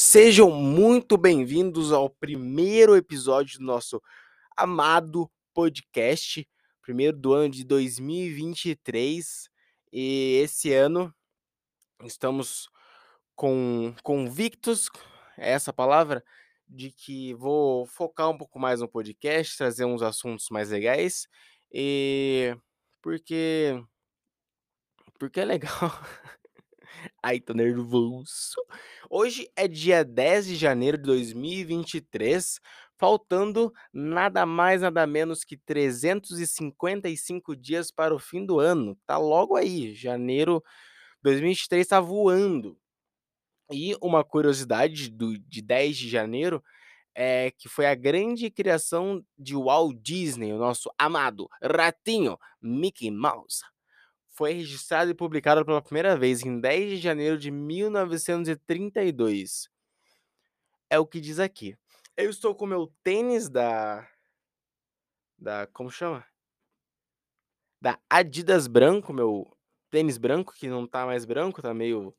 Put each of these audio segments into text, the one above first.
Sejam muito bem-vindos ao primeiro episódio do nosso amado podcast, primeiro do ano de 2023. E esse ano estamos com convictos, é essa palavra, de que vou focar um pouco mais no podcast, trazer uns assuntos mais legais. E porque porque é legal. Ai, tô nervoso. Hoje é dia 10 de janeiro de 2023, faltando nada mais, nada menos que 355 dias para o fim do ano. Tá logo aí, janeiro 2023 tá voando. E uma curiosidade do, de 10 de janeiro é que foi a grande criação de Walt Disney, o nosso amado ratinho Mickey Mouse foi registrado e publicado pela primeira vez em 10 de janeiro de 1932. É o que diz aqui. Eu estou com meu tênis da. Da. Como chama? Da Adidas branco, meu tênis branco, que não tá mais branco, tá meio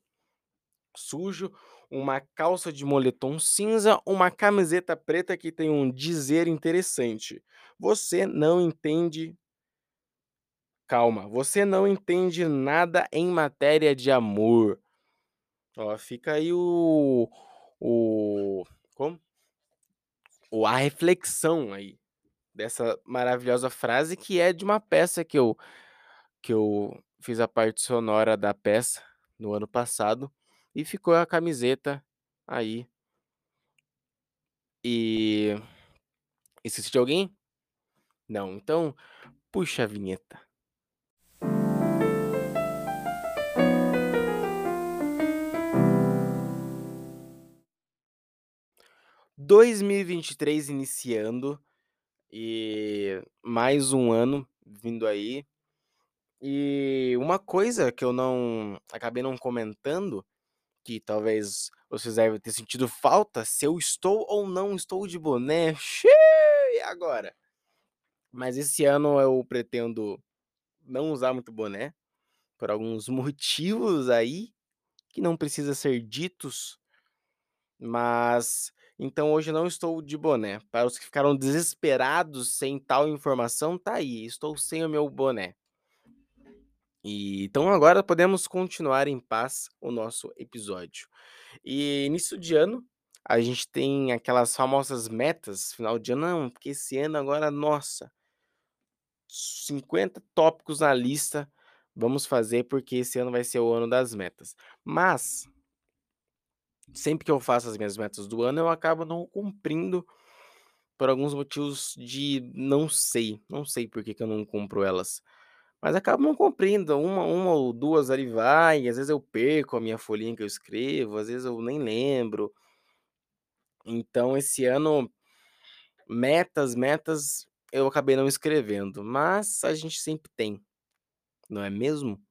sujo. Uma calça de moletom cinza, uma camiseta preta que tem um dizer interessante. Você não entende Calma, você não entende nada em matéria de amor. Ó, fica aí o o como? O a reflexão aí dessa maravilhosa frase que é de uma peça que eu que eu fiz a parte sonora da peça no ano passado e ficou a camiseta aí. E esqueci de alguém? Não, então puxa a vinheta. 2023 iniciando e mais um ano vindo aí. E uma coisa que eu não acabei não comentando, que talvez vocês devem ter sentido falta, se eu estou ou não estou de boné. E agora? Mas esse ano eu pretendo não usar muito boné por alguns motivos aí que não precisa ser ditos, mas então hoje não estou de boné. Para os que ficaram desesperados sem tal informação, tá aí, estou sem o meu boné. E então agora podemos continuar em paz o nosso episódio. E início de ano, a gente tem aquelas famosas metas, final de ano, não, porque esse ano agora, nossa, 50 tópicos na lista, vamos fazer porque esse ano vai ser o ano das metas. Mas sempre que eu faço as minhas metas do ano, eu acabo não cumprindo por alguns motivos de não sei, não sei por que, que eu não cumpro elas. Mas acabo não cumprindo, uma, uma ou duas ali vai, às vezes eu perco a minha folhinha que eu escrevo, às vezes eu nem lembro. Então esse ano, metas, metas, eu acabei não escrevendo, mas a gente sempre tem, não é mesmo?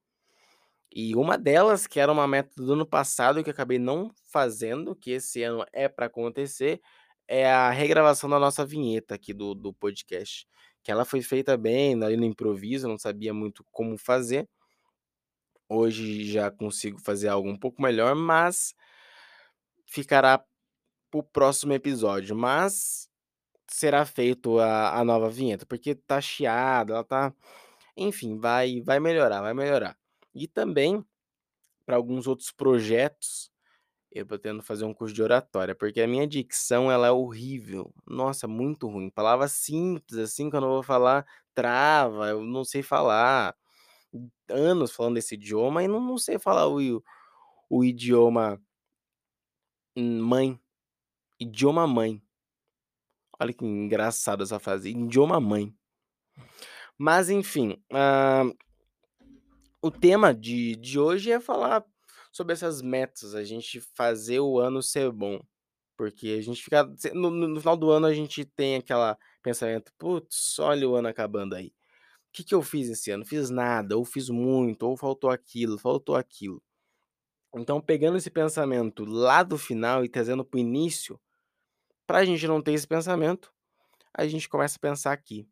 E uma delas, que era uma meta do ano passado, que acabei não fazendo, que esse ano é para acontecer, é a regravação da nossa vinheta aqui do, do podcast. Que ela foi feita bem, ali no improviso, não sabia muito como fazer. Hoje já consigo fazer algo um pouco melhor, mas ficará para o próximo episódio. Mas será feito a, a nova vinheta, porque tá chiada, ela tá. Enfim, vai, vai melhorar, vai melhorar. E também para alguns outros projetos, eu pretendo fazer um curso de oratória, porque a minha dicção ela é horrível. Nossa, muito ruim. Palavras simples assim, quando eu vou falar, trava, eu não sei falar. Anos falando desse idioma e não, não sei falar o, o idioma mãe. Idioma mãe. Olha que engraçado essa frase. Idioma mãe. Mas enfim, uh, o tema de, de hoje é falar sobre essas metas, a gente fazer o ano ser bom. Porque a gente fica. No, no final do ano a gente tem aquela pensamento, putz, olha o ano acabando aí. O que, que eu fiz esse ano? Fiz nada, ou fiz muito, ou faltou aquilo, faltou aquilo. Então, pegando esse pensamento lá do final e trazendo para o início, para a gente não ter esse pensamento, a gente começa a pensar aqui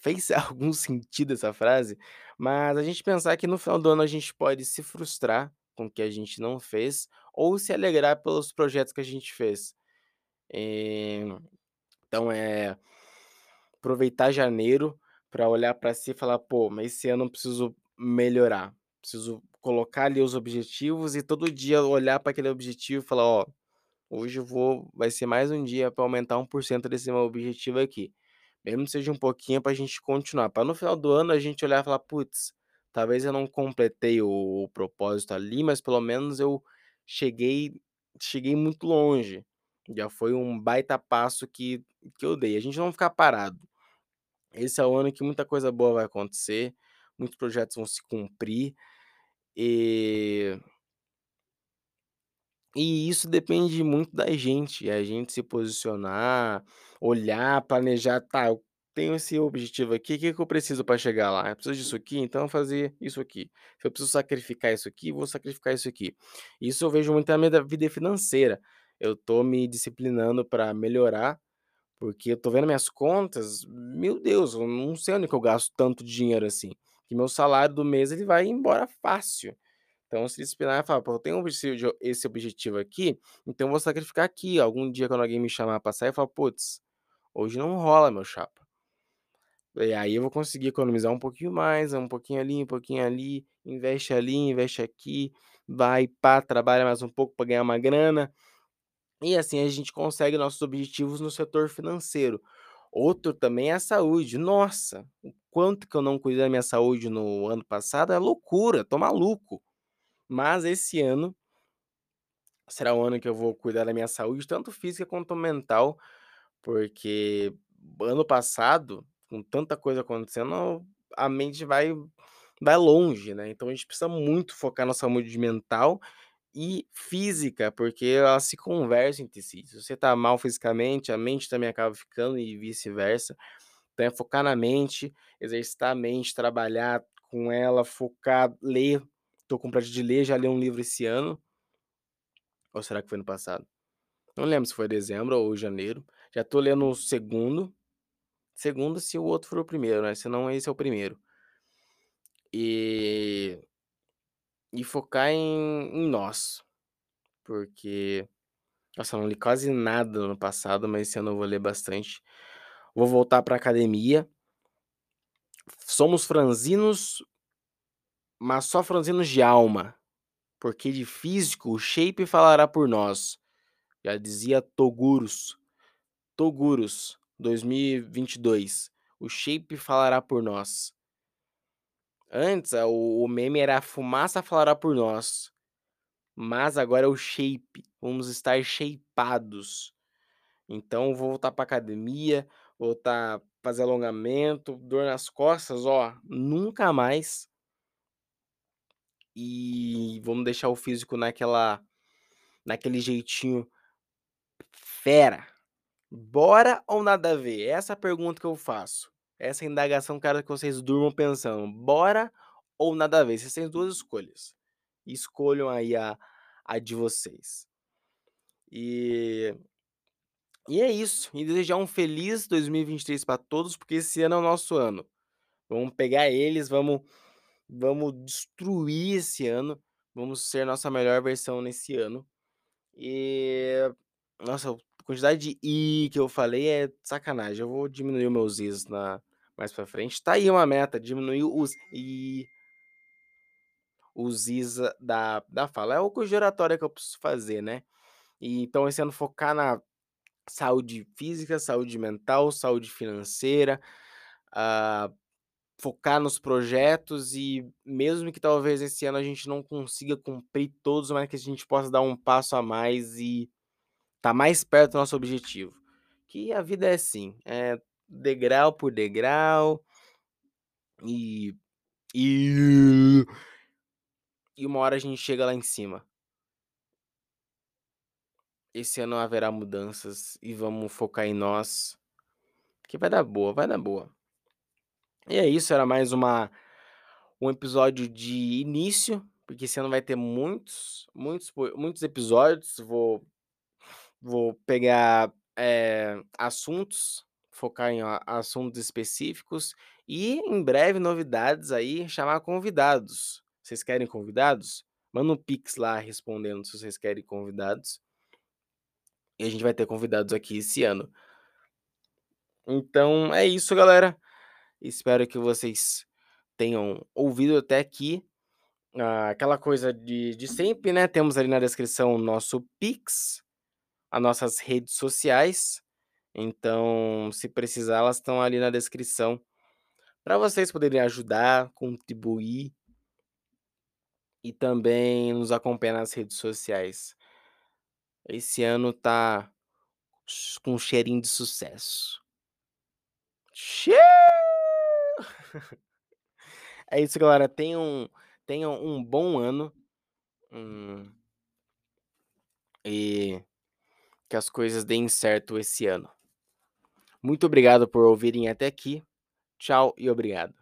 fez algum sentido essa frase, mas a gente pensar que no final do ano a gente pode se frustrar com o que a gente não fez ou se alegrar pelos projetos que a gente fez. Eh, então é aproveitar janeiro pra olhar pra si e falar: "Pô, mas esse ano eu preciso melhorar, preciso colocar ali os objetivos e todo dia olhar pra aquele objetivo e falar: "Ó, hoje eu vou vai ser mais um dia pra aumentar 1% desse meu objetivo aqui", mesmo que seja um pouquinho pra gente continuar, pra no final do ano a gente olhar e falar: "Puts, talvez eu não completei o propósito ali, mas pelo menos eu cheguei cheguei muito longe, já foi um baita passo que que eu dei", a gente não ficar parado. Esse é o ano que muita coisa boa vai acontecer, muitos projetos vão se cumprir, e e isso depende muito da gente, a gente se posicionar, olhar, planejar: "Tá, eu tenho esse objetivo aqui, que que eu preciso pra chegar lá? Eu preciso disso aqui, então fazer isso aqui. Se eu preciso sacrificar isso aqui, vou sacrificar isso aqui". Isso eu vejo muito na minha da vida financeira, eu tô me disciplinando pra melhorar, porque eu tô vendo minhas contas, meu Deus, eu não sei onde que eu gasto tanto dinheiro assim, que meu salário do mês ele vai embora fácil. Então se disciplinar e falar: "Pô, eu tenho esse objetivo aqui, então eu vou sacrificar aqui", algum dia quando alguém me chamar pra sair eu falo: "Puts, hoje não rola meu chapa". E aí eu vou conseguir economizar um pouquinho mais, um pouquinho ali, um pouquinho ali, investe ali, investe aqui, vai, pá, trabalha mais um pouco pra ganhar uma grana, e assim a gente consegue nossos objetivos no setor financeiro. Outro também é a saúde, nossa, o quanto que eu não cuidei da minha saúde no ano passado é loucura, tô maluco. Mas esse ano será o ano que eu vou cuidar da minha saúde, tanto física quanto mental, porque ano passado, com tanta coisa acontecendo, a mente vai vai longe, né, então a gente precisa muito focar na saúde mental e física, porque elas se conversam entre si, se você tá mal fisicamente, a mente também acaba ficando e vice-versa, então é focar na mente, exercitar a mente, trabalhar com ela, focar, ler, tô com prazer de ler, já li um livro esse ano ou será que foi ano passado? Não lembro se foi dezembro ou janeiro, já tô lendo o segundo, segundo se o outro for o primeiro, né, senão esse é o primeiro. E e focar em em nós, porque, nossa, eu não li quase nada no passado, mas esse ano eu vou ler bastante. Vou voltar pra academia. Somos franzinos mas só franzinos de alma, porque de físico o shape falará por nós, já dizia Togurus, Togurus 2022, o shape falará por nós. Antes, o meme era a fumaça falará por nós, mas agora é o shape, vamos estar shapeados. Então vou voltar pra academia, voltar a fazer alongamento, dor nas costas, ó, nunca mais. E vamos deixar o físico naquela naquele jeitinho fera. Bora ou nada a ver? Essa é pergunta que eu faço, essa indagação quero que vocês durmam pensando, bora ou nada a ver? Vocês têm 2 escolhas, escolham aí a a de vocês. E e é isso, e desejar um feliz 2023 pra todos, porque esse ano é o nosso ano. Vamos pegar eles, vamos vamos destruir esse ano, vamos ser nossa melhor versão nesse ano. E, nossa, a quantidade de "e" que eu falei é sacanagem, eu vou diminuir meus "is" na mais pra frente, tá aí uma meta, diminuir os "e" os "is" da da fala, é o oratória que eu preciso fazer, né. E então esse ano focar na saúde física, saúde mental, saúde financeira, ah, focar nos projetos e mesmo que talvez esse ano a gente não consiga cumprir todos, mas que a gente possa dar um passo a mais e tá mais perto do nosso objetivo. Que a vida é assim, é degrau por degrau e e e uma hora a gente chega lá em cima. Esse ano haverá mudanças e vamos focar em nós, que vai dar boa, vai dar boa. E é isso, era mais uma um episódio de início, porque esse ano vai ter muitos muitos muitos episódios, vou vou pegar, eh, assuntos, focar em a assuntos específicos e em breve novidades aí, chamar convidados. Vocês querem convidados? Manda um pix lá respondendo se vocês querem convidados. E a gente vai ter convidados aqui esse ano. Então é isso, galera. Espero que vocês tenham ouvido até aqui. Ah, aquela coisa de, de sempre, né? Temos ali na descrição o nosso Pix, as nossas redes sociais. Então, se precisar, elas estão ali na descrição para vocês poderem ajudar, contribuir e também nos acompanhar nas redes sociais. Esse ano tá com um cheirinho de sucesso. Cheiro! É isso, galera. Tenham, tenham um bom ano. Hum, e que as coisas deem certo esse ano. Muito obrigado por ouvirem até aqui. Tchau e obrigado.